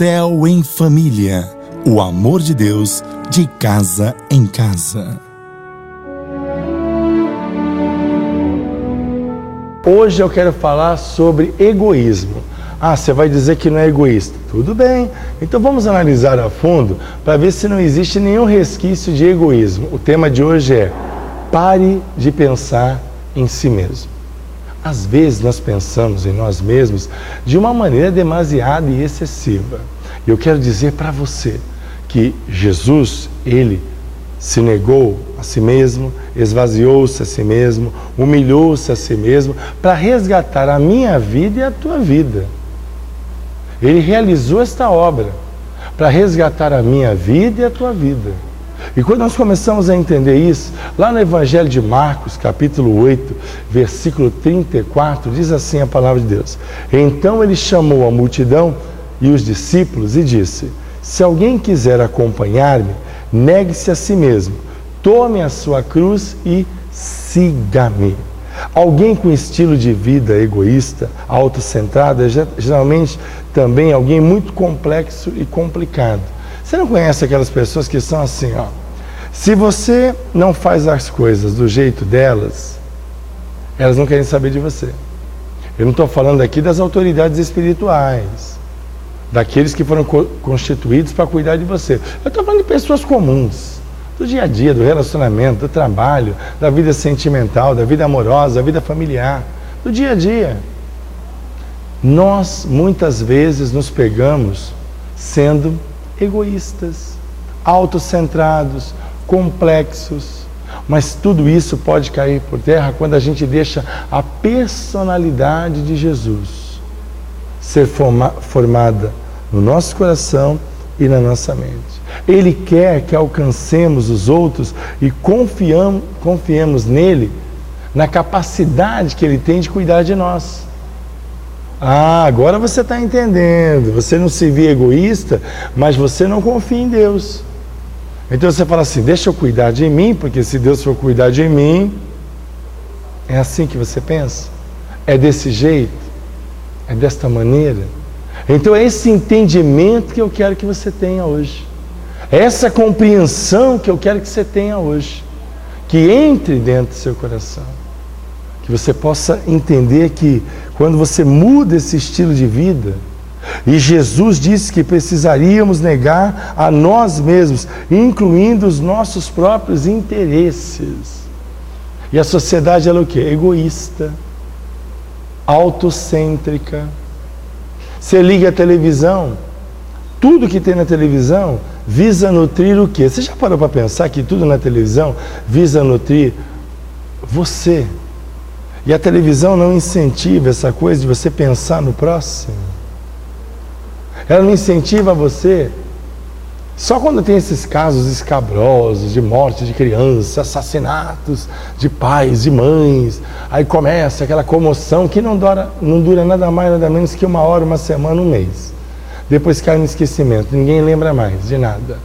Céu em Família. O amor de Deus de casa em casa. Hoje eu quero falar sobre egoísmo. Ah, você vai dizer que não é egoísta. Tudo bem. Então vamos analisar a fundo para ver se não existe nenhum resquício de egoísmo. O tema de hoje é pare de pensar em si mesmo. Às vezes nós pensamos em nós mesmos de uma maneira demasiada e excessiva. Eu quero dizer para você que Jesus, ele se negou a si mesmo, esvaziou-se a si mesmo, humilhou-se a si mesmo para resgatar a minha vida e a tua vida. Ele realizou esta obra para resgatar a minha vida e a tua vida. E quando nós começamos a entender isso, lá no Evangelho de Marcos, capítulo 8, versículo 34, diz assim a palavra de Deus: Então ele chamou a multidão e os discípulos e disse: Se alguém quiser acompanhar-me, negue-se a si mesmo, tome a sua cruz e siga-me. Alguém com estilo de vida egoísta, autocentrado, é geralmente também alguém muito complexo e complicado. Você não conhece aquelas pessoas que são assim, ó. Se você não faz as coisas do jeito delas, elas não querem saber de você. Eu não estou falando aqui das autoridades espirituais, daqueles que foram constituídos para cuidar de você. Eu estou falando de pessoas comuns do dia a dia, do relacionamento, do trabalho, da vida sentimental, da vida amorosa, da vida familiar, do dia a dia. Nós muitas vezes nos pegamos sendo egoístas, autocentrados, complexos, mas tudo isso pode cair por terra quando a gente deixa a personalidade de Jesus ser forma, formada no nosso coração e na nossa mente. Ele quer que alcancemos os outros e confiemos nele, na capacidade que ele tem de cuidar de nós. Ah, agora você está entendendo. Você não se vê egoísta, mas você não confia em Deus. Então você fala assim: deixa eu cuidar de mim, porque se Deus for cuidar de mim, é assim que você pensa? É desse jeito? É desta maneira? Então é esse entendimento que eu quero que você tenha hoje. Essa compreensão que eu quero que você tenha hoje, que entre dentro do seu coração, que você possa entender que quando você muda esse estilo de vida, e Jesus disse que precisaríamos negar a nós mesmos, incluindo os nossos próprios interesses. E a sociedade ela é o que? Egoísta, autocêntrica. Você liga a televisão, tudo que tem na televisão visa nutrir o quê? Você já parou para pensar que tudo na televisão visa nutrir você? E a televisão não incentiva essa coisa de você pensar no próximo? Ela não incentiva você só quando tem esses casos escabrosos de morte de crianças, assassinatos de pais, de mães, aí começa aquela comoção que não dura, não dura nada mais, nada menos que uma hora, uma semana, um mês. Depois cai no esquecimento, ninguém lembra mais de nada.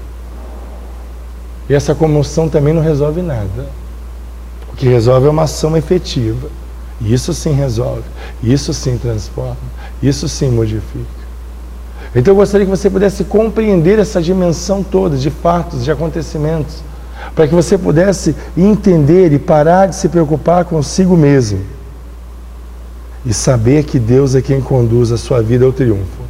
E essa comoção também não resolve nada. O que resolve é uma ação efetiva. Isso sim resolve, isso sim transforma, isso sim modifica. Então eu gostaria que você pudesse compreender essa dimensão toda de fatos, de acontecimentos, para que você pudesse entender e parar de se preocupar consigo mesmo e saber que Deus é quem conduz a sua vida ao triunfo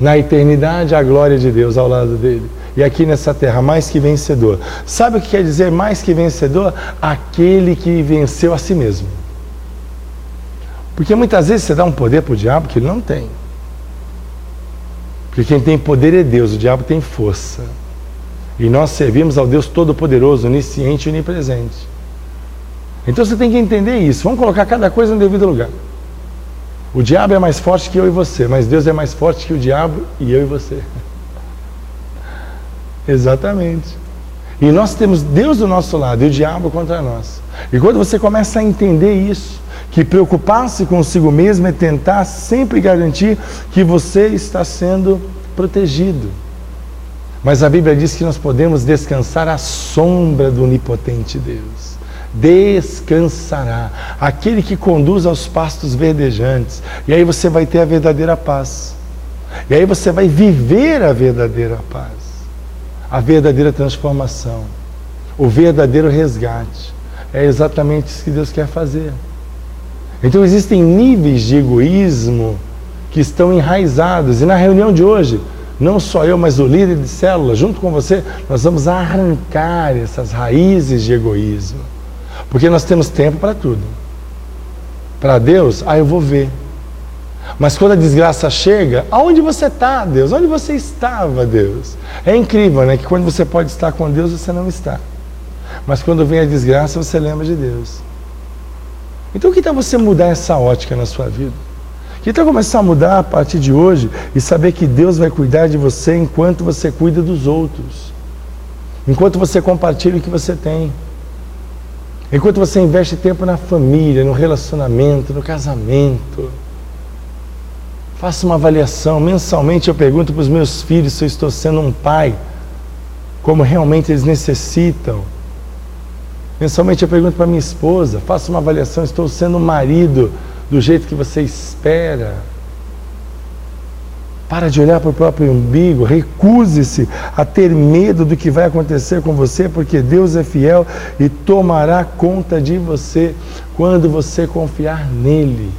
na eternidade a glória de Deus ao lado dele. E aqui nessa terra, mais que vencedor. Sabe o que quer dizer mais que vencedor? Aquele que venceu a si mesmo. Porque muitas vezes você dá um poder para o diabo que ele não tem. Porque quem tem poder é Deus, o diabo tem força. E nós servimos ao Deus Todo-Poderoso, onisciente e onipresente. Então você tem que entender isso. Vamos colocar cada coisa no devido lugar. O diabo é mais forte que eu e você, mas Deus é mais forte que o diabo e eu e você. Exatamente. E nós temos Deus do nosso lado e o diabo contra nós. E quando você começa a entender isso, que preocupar-se consigo mesmo é tentar sempre garantir que você está sendo protegido. Mas a Bíblia diz que nós podemos descansar à sombra do onipotente Deus descansará. Aquele que conduz aos pastos verdejantes. E aí você vai ter a verdadeira paz. E aí você vai viver a verdadeira paz, a verdadeira transformação, o verdadeiro resgate. É exatamente isso que Deus quer fazer. Então existem níveis de egoísmo que estão enraizados. E na reunião de hoje, não só eu, mas o líder de célula, junto com você, nós vamos arrancar essas raízes de egoísmo. Porque nós temos tempo para tudo. Para Deus, ah, eu vou ver. Mas quando a desgraça chega, aonde você está, Deus? Onde você estava, Deus? É incrível, né? Que quando você pode estar com Deus, você não está. Mas quando vem a desgraça, você lembra de Deus. Então, que tal você mudar essa ótica na sua vida? Que tal começar a mudar a partir de hoje e saber que Deus vai cuidar de você enquanto você cuida dos outros, enquanto você compartilha o que você tem, enquanto você investe tempo na família, no relacionamento, no casamento. Faça uma avaliação. Mensalmente eu pergunto para os meus filhos se eu estou sendo um pai, como realmente eles necessitam. Mensalmente eu pergunto para minha esposa, faça uma avaliação, estou sendo marido do jeito que você espera. Para de olhar para o próprio umbigo, recuse-se a ter medo do que vai acontecer com você, porque Deus é fiel e tomará conta de você quando você confiar nele.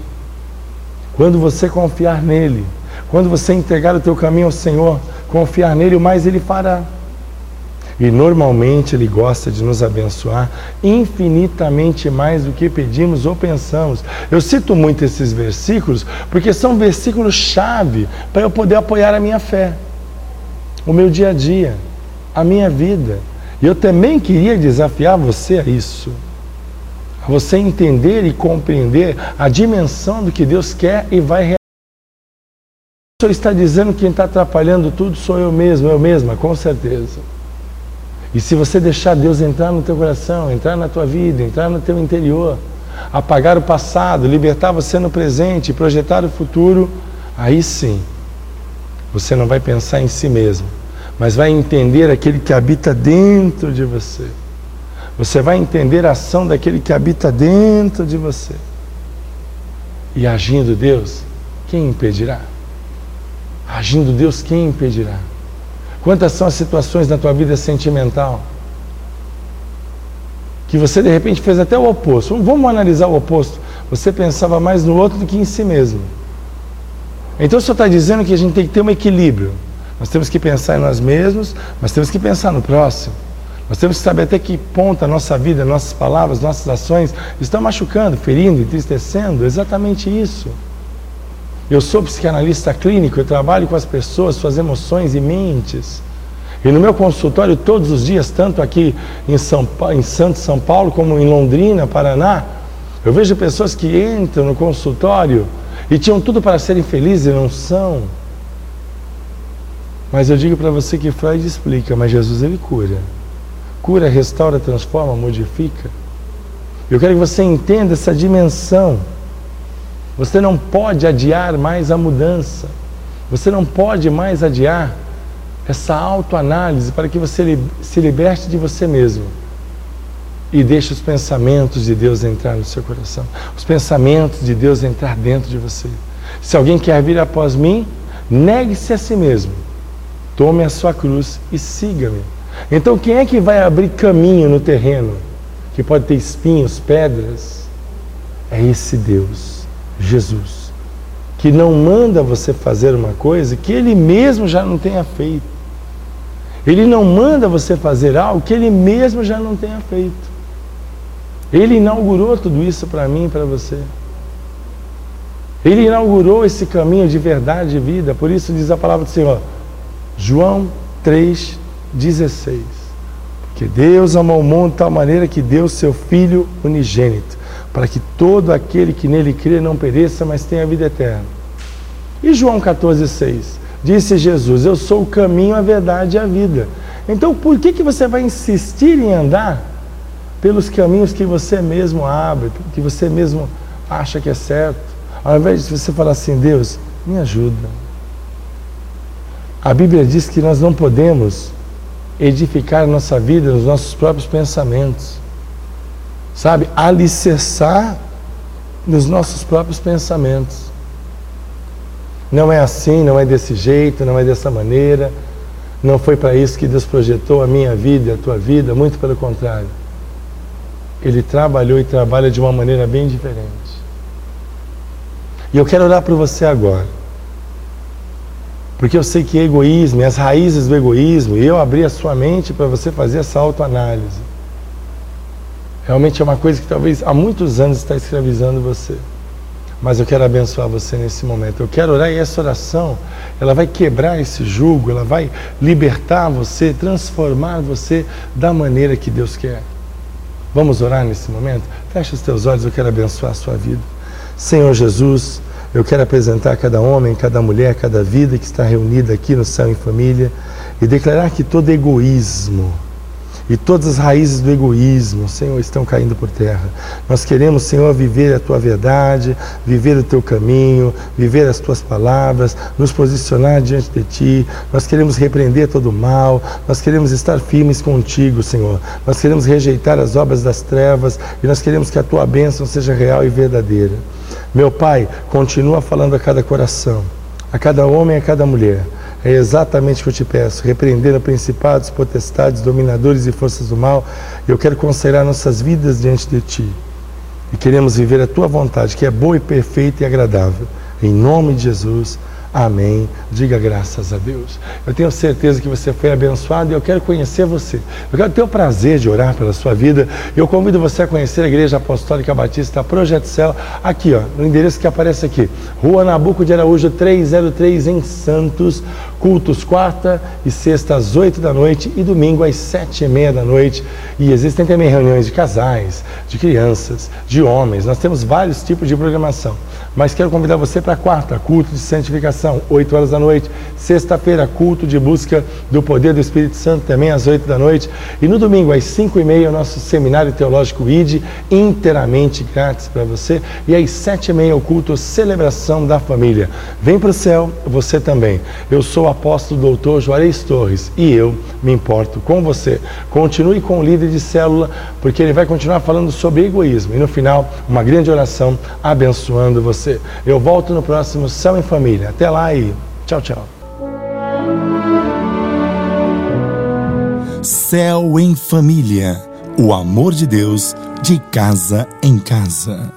Quando você confiar nele, quando você entregar o teu caminho ao Senhor, confiar nele, o mais ele fará. E normalmente Ele gosta de nos abençoar infinitamente mais do que pedimos ou pensamos. Eu cito muito esses versículos porque são versículos-chave para eu poder apoiar a minha fé, o meu dia a dia, a minha vida. E eu também queria desafiar você a isso. A você entender e compreender a dimensão do que Deus quer e vai realizar. O Senhor está dizendo que quem está atrapalhando tudo sou eu mesmo, eu mesma, com certeza. E se você deixar Deus entrar no teu coração, entrar na tua vida, entrar no teu interior, apagar o passado, libertar você no presente, projetar o futuro, aí sim, você não vai pensar em si mesmo, mas vai entender aquele que habita dentro de você. Você vai entender a ação daquele que habita dentro de você. E agindo Deus, quem impedirá? Agindo Deus, quem impedirá? Quantas são as situações na tua vida sentimental que você de repente fez até o oposto? Vamos analisar o oposto. Você pensava mais no outro do que em si mesmo. Então senhor está dizendo que a gente tem que ter um equilíbrio. Nós temos que pensar em nós mesmos, mas temos que pensar no próximo. Nós temos que saber até que ponto a nossa vida, nossas palavras, nossas ações estão machucando, ferindo, entristecendo. Exatamente isso. Eu sou psicanalista clínico, eu trabalho com as pessoas, suas emoções e mentes. E no meu consultório, todos os dias, tanto aqui em, São, em Santo São Paulo, como em Londrina, Paraná, eu vejo pessoas que entram no consultório e tinham tudo para serem felizes e não são. Mas eu digo para você que Freud explica, mas Jesus ele cura. Cura, restaura, transforma, modifica. Eu quero que você entenda essa dimensão você não pode adiar mais a mudança. Você não pode mais adiar essa autoanálise para que você se liberte de você mesmo e deixe os pensamentos de Deus entrar no seu coração. Os pensamentos de Deus entrar dentro de você. Se alguém quer vir após mim, negue-se a si mesmo. Tome a sua cruz e siga-me. Então, quem é que vai abrir caminho no terreno que pode ter espinhos, pedras? É esse Deus. Jesus, que não manda você fazer uma coisa que ele mesmo já não tenha feito. Ele não manda você fazer algo que ele mesmo já não tenha feito. Ele inaugurou tudo isso para mim e para você. Ele inaugurou esse caminho de verdade e vida. Por isso diz a palavra do Senhor, João 3,16. Porque Deus amou o mundo de tal maneira que deu seu Filho unigênito para que todo aquele que nele crê não pereça, mas tenha vida eterna. E João 14,6? Disse Jesus: Eu sou o caminho, a verdade e a vida. Então, por que, que você vai insistir em andar pelos caminhos que você mesmo abre, que você mesmo acha que é certo, ao invés de você falar assim: Deus, me ajuda. A Bíblia diz que nós não podemos edificar nossa vida nos nossos próprios pensamentos sabe, alicerçar nos nossos próprios pensamentos. Não é assim, não é desse jeito, não é dessa maneira. Não foi para isso que Deus projetou a minha vida e a tua vida, muito pelo contrário. Ele trabalhou e trabalha de uma maneira bem diferente. E eu quero orar por você agora. Porque eu sei que egoísmo, as raízes do egoísmo, e eu abri a sua mente para você fazer essa autoanálise. Realmente é uma coisa que talvez há muitos anos está escravizando você. Mas eu quero abençoar você nesse momento. Eu quero orar e essa oração, ela vai quebrar esse jugo, ela vai libertar você, transformar você da maneira que Deus quer. Vamos orar nesse momento? Feche os teus olhos, eu quero abençoar a sua vida. Senhor Jesus, eu quero apresentar cada homem, cada mulher, cada vida que está reunida aqui no céu em família e declarar que todo egoísmo, e todas as raízes do egoísmo, Senhor, estão caindo por terra. Nós queremos, Senhor, viver a tua verdade, viver o teu caminho, viver as tuas palavras, nos posicionar diante de ti. Nós queremos repreender todo o mal, nós queremos estar firmes contigo, Senhor. Nós queremos rejeitar as obras das trevas e nós queremos que a tua bênção seja real e verdadeira. Meu Pai, continua falando a cada coração, a cada homem e a cada mulher é exatamente o que eu te peço, repreendendo principados, potestades, dominadores e forças do mal. Eu quero conselhar nossas vidas diante de ti. E queremos viver a tua vontade, que é boa e perfeita e agradável. Em nome de Jesus. Amém. Diga graças a Deus. Eu tenho certeza que você foi abençoado e eu quero conhecer você. Eu quero ter o prazer de orar pela sua vida. Eu convido você a conhecer a Igreja Apostólica Batista Projeto Céu, aqui, ó, no endereço que aparece aqui. Rua Nabuco de Araújo 303, em Santos. Cultos quarta e sexta às oito da noite e domingo às sete e meia da noite. E existem também reuniões de casais, de crianças, de homens. Nós temos vários tipos de programação. Mas quero convidar você para quarta, culto de santificação, 8 horas da noite. Sexta-feira, culto de busca do poder do Espírito Santo, também às 8 da noite. E no domingo, às 5 e meia, o nosso seminário teológico ID, inteiramente grátis para você. E às 7 e meia, o culto Celebração da Família. Vem para o céu, você também. Eu sou o apóstolo doutor Juarez Torres e eu me importo com você. Continue com o líder de célula, porque ele vai continuar falando sobre egoísmo. E no final, uma grande oração abençoando você. Eu volto no próximo Céu em Família. Até lá e tchau, tchau. Céu em Família. O amor de Deus de casa em casa.